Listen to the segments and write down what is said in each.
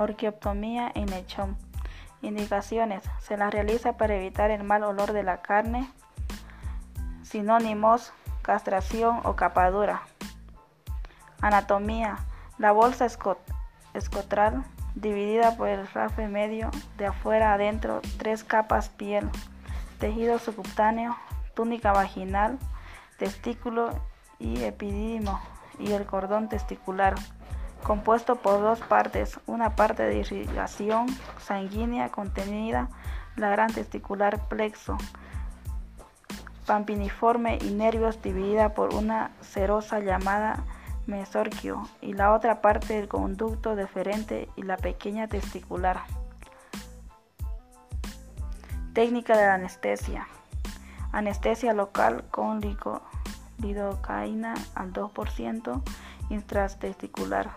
Orquioptomía en lechón. Indicaciones. Se la realiza para evitar el mal olor de la carne. Sinónimos. Castración o capadura. Anatomía. La bolsa escotral dividida por el rafe medio de afuera adentro, tres capas piel, tejido subcutáneo, túnica vaginal, testículo y epididimo y el cordón testicular compuesto por dos partes, una parte de irrigación sanguínea contenida, la gran testicular plexo, pampiniforme y nervios dividida por una serosa llamada mesorquio y la otra parte del conducto deferente y la pequeña testicular. Técnica de la anestesia. Anestesia local con lidocaína al 2% intrastesticular.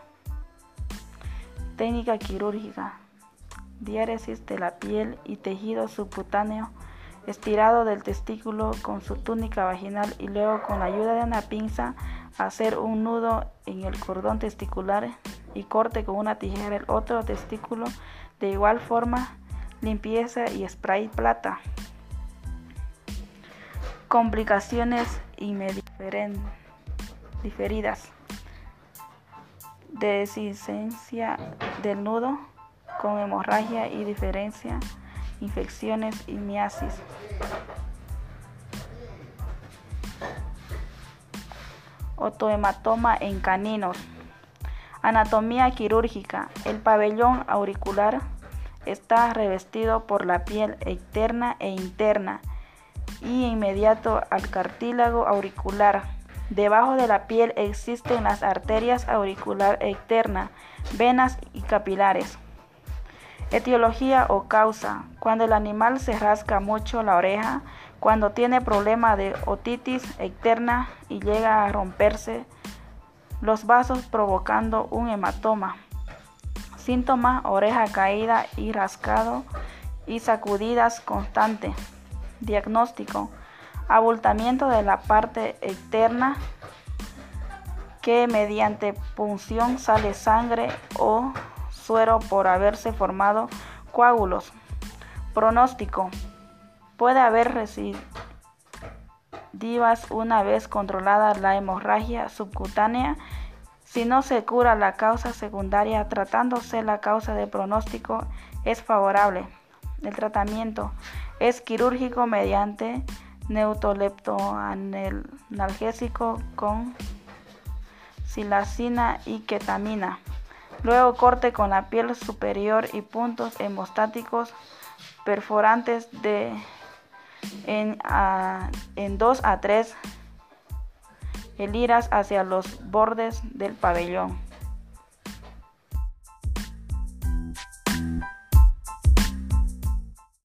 Técnica quirúrgica. Diáresis de la piel y tejido subcutáneo estirado del testículo con su túnica vaginal y luego con la ayuda de una pinza hacer un nudo en el cordón testicular y corte con una tijera el otro testículo de igual forma limpieza y spray plata complicaciones diferidas Desistencia del nudo con hemorragia y diferencia, infecciones y miasis. Otohematoma en caninos. Anatomía quirúrgica. El pabellón auricular está revestido por la piel externa e interna y inmediato al cartílago auricular Debajo de la piel existen las arterias auricular externa, venas y capilares. Etiología o causa. Cuando el animal se rasca mucho la oreja, cuando tiene problema de otitis externa y llega a romperse los vasos provocando un hematoma. Síntoma, oreja caída y rascado y sacudidas constante. Diagnóstico abultamiento de la parte externa que mediante punción sale sangre o suero por haberse formado coágulos. Pronóstico. Puede haber recidivas una vez controlada la hemorragia subcutánea si no se cura la causa secundaria tratándose la causa de pronóstico es favorable. El tratamiento es quirúrgico mediante neutoleptoanalgésico con silacina y ketamina. Luego corte con la piel superior y puntos hemostáticos perforantes de en, en 2 a 3 eliras hacia los bordes del pabellón.